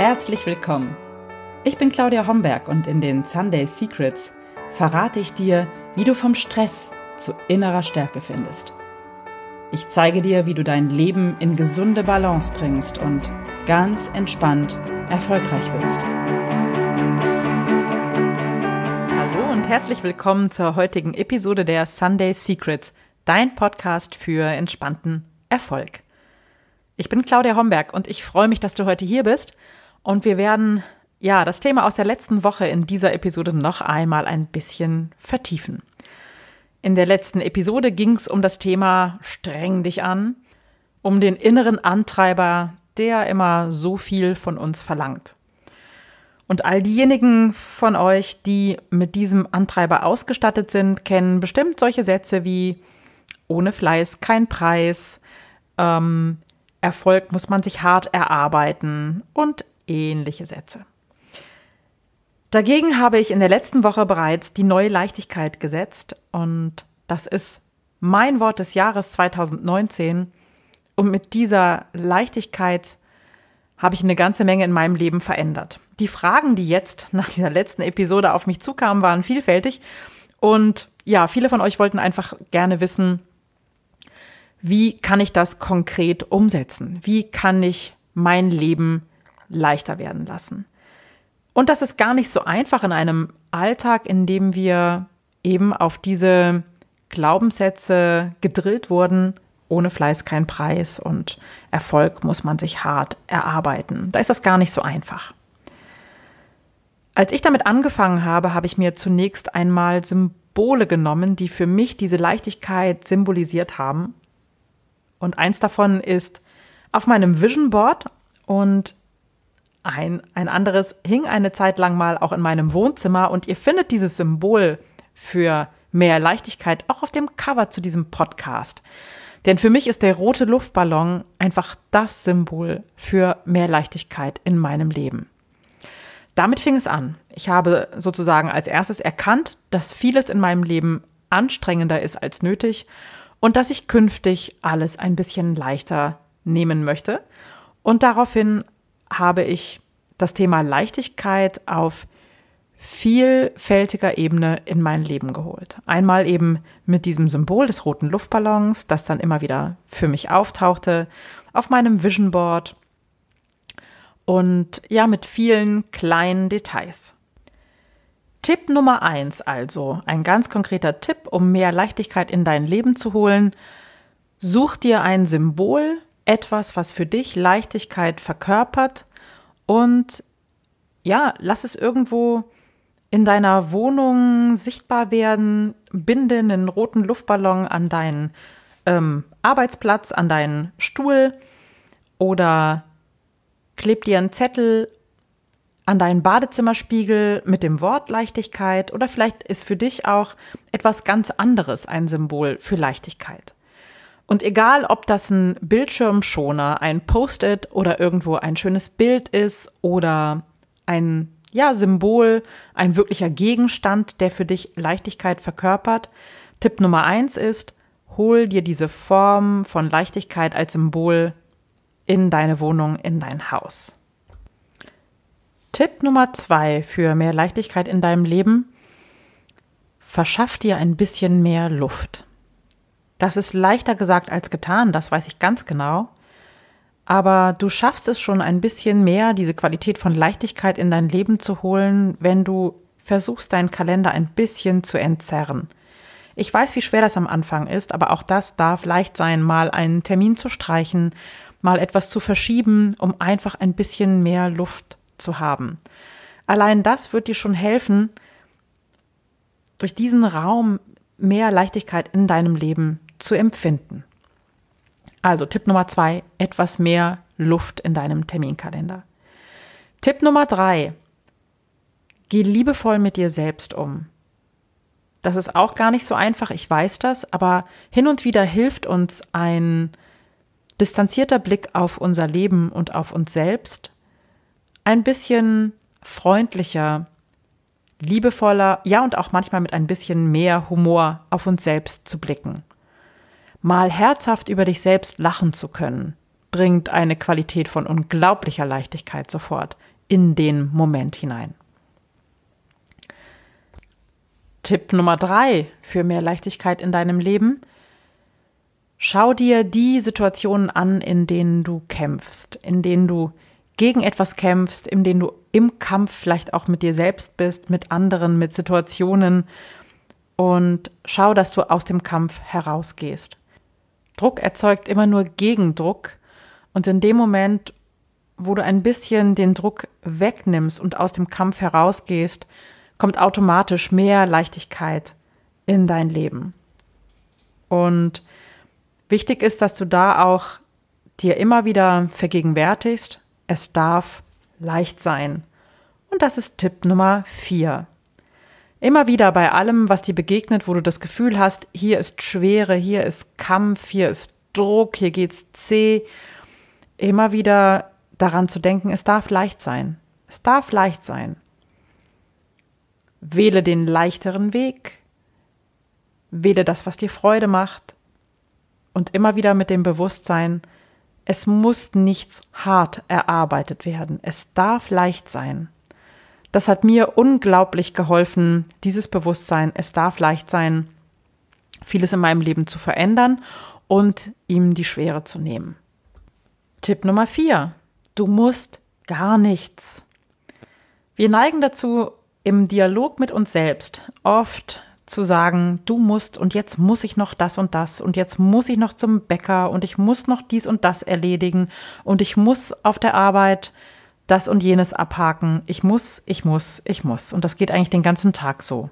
Herzlich willkommen. Ich bin Claudia Homberg und in den Sunday Secrets verrate ich dir, wie du vom Stress zu innerer Stärke findest. Ich zeige dir, wie du dein Leben in gesunde Balance bringst und ganz entspannt erfolgreich wirst. Hallo und herzlich willkommen zur heutigen Episode der Sunday Secrets, dein Podcast für entspannten Erfolg. Ich bin Claudia Homberg und ich freue mich, dass du heute hier bist. Und wir werden ja das Thema aus der letzten Woche in dieser Episode noch einmal ein bisschen vertiefen. In der letzten Episode ging es um das Thema Streng dich an, um den inneren Antreiber, der immer so viel von uns verlangt. Und all diejenigen von euch, die mit diesem Antreiber ausgestattet sind, kennen bestimmt solche Sätze wie ohne Fleiß kein Preis, ähm, Erfolg muss man sich hart erarbeiten und ähnliche Sätze. Dagegen habe ich in der letzten Woche bereits die neue Leichtigkeit gesetzt und das ist mein Wort des Jahres 2019 und mit dieser Leichtigkeit habe ich eine ganze Menge in meinem Leben verändert. Die Fragen, die jetzt nach dieser letzten Episode auf mich zukamen, waren vielfältig und ja, viele von euch wollten einfach gerne wissen, wie kann ich das konkret umsetzen? Wie kann ich mein Leben leichter werden lassen? Und das ist gar nicht so einfach in einem Alltag, in dem wir eben auf diese Glaubenssätze gedrillt wurden, ohne Fleiß kein Preis und Erfolg muss man sich hart erarbeiten. Da ist das gar nicht so einfach. Als ich damit angefangen habe, habe ich mir zunächst einmal Symbole genommen, die für mich diese Leichtigkeit symbolisiert haben und eins davon ist auf meinem Vision Board und ein, ein anderes hing eine Zeit lang mal auch in meinem Wohnzimmer und ihr findet dieses Symbol für mehr Leichtigkeit auch auf dem Cover zu diesem Podcast. Denn für mich ist der rote Luftballon einfach das Symbol für mehr Leichtigkeit in meinem Leben. Damit fing es an. Ich habe sozusagen als erstes erkannt, dass vieles in meinem Leben anstrengender ist als nötig und dass ich künftig alles ein bisschen leichter nehmen möchte. Und daraufhin habe ich das Thema Leichtigkeit auf vielfältiger Ebene in mein Leben geholt. Einmal eben mit diesem Symbol des roten Luftballons, das dann immer wieder für mich auftauchte, auf meinem Vision Board und ja, mit vielen kleinen Details. Tipp Nummer eins also, ein ganz konkreter Tipp, um mehr Leichtigkeit in dein Leben zu holen. Such dir ein Symbol, etwas, was für dich Leichtigkeit verkörpert und ja, lass es irgendwo in deiner Wohnung sichtbar werden. Binde einen roten Luftballon an deinen ähm, Arbeitsplatz, an deinen Stuhl oder kleb dir einen Zettel an deinen Badezimmerspiegel mit dem Wort Leichtigkeit oder vielleicht ist für dich auch etwas ganz anderes ein Symbol für Leichtigkeit. Und egal, ob das ein Bildschirmschoner, ein Post-it oder irgendwo ein schönes Bild ist oder ein ja, Symbol, ein wirklicher Gegenstand, der für dich Leichtigkeit verkörpert. Tipp Nummer eins ist, hol dir diese Form von Leichtigkeit als Symbol in deine Wohnung, in dein Haus. Tipp Nummer zwei für mehr Leichtigkeit in deinem Leben. Verschaff dir ein bisschen mehr Luft. Das ist leichter gesagt als getan, das weiß ich ganz genau. Aber du schaffst es schon ein bisschen mehr, diese Qualität von Leichtigkeit in dein Leben zu holen, wenn du versuchst, deinen Kalender ein bisschen zu entzerren. Ich weiß, wie schwer das am Anfang ist, aber auch das darf leicht sein, mal einen Termin zu streichen, mal etwas zu verschieben, um einfach ein bisschen mehr Luft zu haben. Allein das wird dir schon helfen, durch diesen Raum mehr Leichtigkeit in deinem Leben zu empfinden. Also Tipp Nummer zwei, etwas mehr Luft in deinem Terminkalender. Tipp Nummer drei, geh liebevoll mit dir selbst um. Das ist auch gar nicht so einfach, ich weiß das, aber hin und wieder hilft uns ein distanzierter Blick auf unser Leben und auf uns selbst, ein bisschen freundlicher, liebevoller, ja und auch manchmal mit ein bisschen mehr Humor auf uns selbst zu blicken. Mal herzhaft über dich selbst lachen zu können. bringt eine Qualität von unglaublicher Leichtigkeit sofort in den Moment hinein. Tipp Nummer drei für mehr Leichtigkeit in deinem Leben. Schau dir die Situationen an, in denen du kämpfst, in denen du gegen etwas kämpfst, in denen du im Kampf vielleicht auch mit dir selbst bist, mit anderen, mit Situationen und schau, dass du aus dem Kampf herausgehst. Druck erzeugt immer nur Gegendruck und in dem Moment, wo du ein bisschen den Druck wegnimmst und aus dem Kampf herausgehst, kommt automatisch mehr Leichtigkeit in dein Leben. Und wichtig ist, dass du da auch dir immer wieder vergegenwärtigst, es darf leicht sein. Und das ist Tipp Nummer vier. Immer wieder bei allem, was dir begegnet, wo du das Gefühl hast, hier ist Schwere, hier ist Kampf, hier ist Druck, hier geht's zäh, immer wieder daran zu denken, es darf leicht sein. Es darf leicht sein. Wähle den leichteren Weg. Wähle das, was dir Freude macht. Und immer wieder mit dem Bewusstsein, es muss nichts hart erarbeitet werden. Es darf leicht sein. Das hat mir unglaublich geholfen, dieses Bewusstsein, es darf leicht sein, vieles in meinem Leben zu verändern und ihm die Schwere zu nehmen. Tipp Nummer vier. Du musst gar nichts. Wir neigen dazu, im Dialog mit uns selbst oft zu sagen, du musst und jetzt muss ich noch das und das und jetzt muss ich noch zum Bäcker und ich muss noch dies und das erledigen und ich muss auf der Arbeit das und jenes abhaken. Ich muss, ich muss, ich muss. Und das geht eigentlich den ganzen Tag so.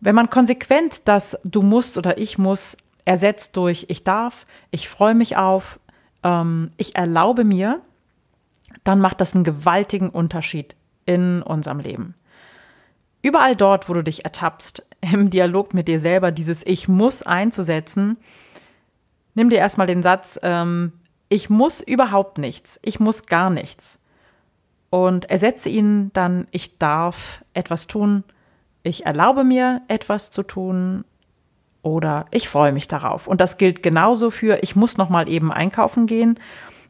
Wenn man konsequent das Du musst oder ich muss ersetzt durch Ich darf, ich freue mich auf, ähm, ich erlaube mir, dann macht das einen gewaltigen Unterschied in unserem Leben. Überall dort, wo du dich ertappst, im Dialog mit dir selber dieses Ich muss einzusetzen, nimm dir erstmal den Satz, ähm, ich muss überhaupt nichts, ich muss gar nichts. Und ersetze ihn dann, ich darf etwas tun, ich erlaube mir etwas zu tun oder ich freue mich darauf. Und das gilt genauso für, ich muss noch mal eben einkaufen gehen,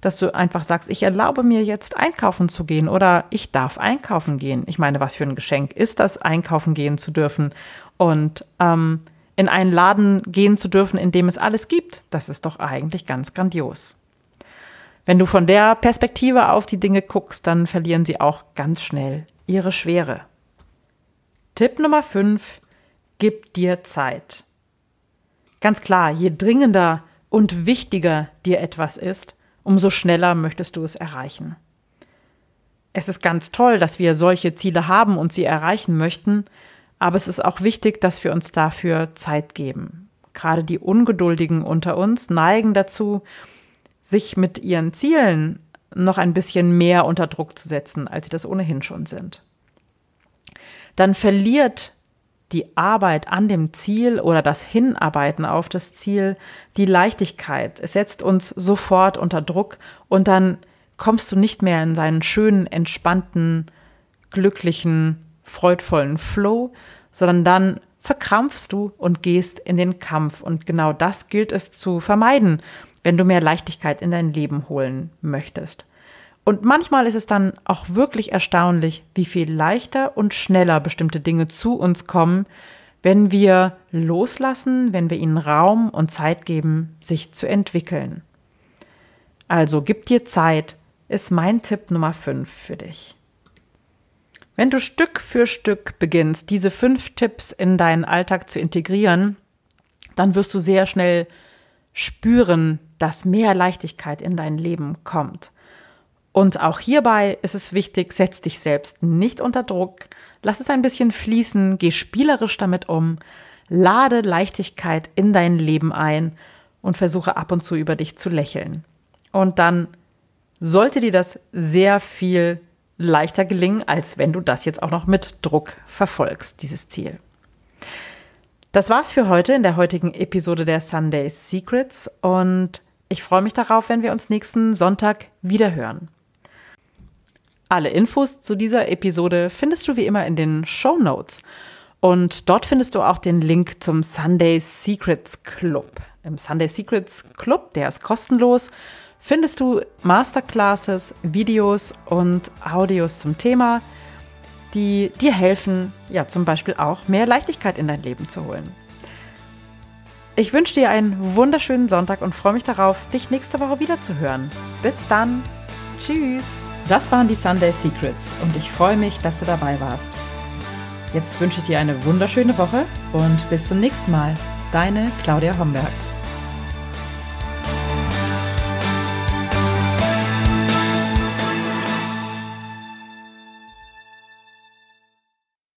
dass du einfach sagst, ich erlaube mir jetzt einkaufen zu gehen oder ich darf einkaufen gehen. Ich meine, was für ein Geschenk ist das, einkaufen gehen zu dürfen und ähm, in einen Laden gehen zu dürfen, in dem es alles gibt. Das ist doch eigentlich ganz grandios. Wenn du von der Perspektive auf die Dinge guckst, dann verlieren sie auch ganz schnell ihre Schwere. Tipp Nummer 5. Gib dir Zeit. Ganz klar, je dringender und wichtiger dir etwas ist, umso schneller möchtest du es erreichen. Es ist ganz toll, dass wir solche Ziele haben und sie erreichen möchten, aber es ist auch wichtig, dass wir uns dafür Zeit geben. Gerade die Ungeduldigen unter uns neigen dazu, sich mit ihren Zielen noch ein bisschen mehr unter Druck zu setzen, als sie das ohnehin schon sind. Dann verliert die Arbeit an dem Ziel oder das Hinarbeiten auf das Ziel die Leichtigkeit. Es setzt uns sofort unter Druck und dann kommst du nicht mehr in seinen schönen, entspannten, glücklichen, freudvollen Flow, sondern dann verkrampfst du und gehst in den Kampf. Und genau das gilt es zu vermeiden wenn du mehr Leichtigkeit in dein Leben holen möchtest. Und manchmal ist es dann auch wirklich erstaunlich, wie viel leichter und schneller bestimmte Dinge zu uns kommen, wenn wir loslassen, wenn wir ihnen Raum und Zeit geben, sich zu entwickeln. Also gib dir Zeit, ist mein Tipp Nummer 5 für dich. Wenn du Stück für Stück beginnst, diese fünf Tipps in deinen Alltag zu integrieren, dann wirst du sehr schnell spüren, dass mehr Leichtigkeit in dein Leben kommt. Und auch hierbei ist es wichtig, setz dich selbst nicht unter Druck, lass es ein bisschen fließen, geh spielerisch damit um, lade Leichtigkeit in dein Leben ein und versuche ab und zu über dich zu lächeln. Und dann sollte dir das sehr viel leichter gelingen, als wenn du das jetzt auch noch mit Druck verfolgst, dieses Ziel. Das war's für heute in der heutigen Episode der Sunday Secrets und ich freue mich darauf, wenn wir uns nächsten Sonntag wieder hören. Alle Infos zu dieser Episode findest du wie immer in den Show Notes. Und dort findest du auch den Link zum Sunday Secrets Club. Im Sunday Secrets Club, der ist kostenlos, findest du Masterclasses, Videos und Audios zum Thema, die dir helfen, ja zum Beispiel auch mehr Leichtigkeit in dein Leben zu holen. Ich wünsche dir einen wunderschönen Sonntag und freue mich darauf, dich nächste Woche wieder zu hören. Bis dann. Tschüss. Das waren die Sunday Secrets und ich freue mich, dass du dabei warst. Jetzt wünsche ich dir eine wunderschöne Woche und bis zum nächsten Mal. Deine Claudia Homberg.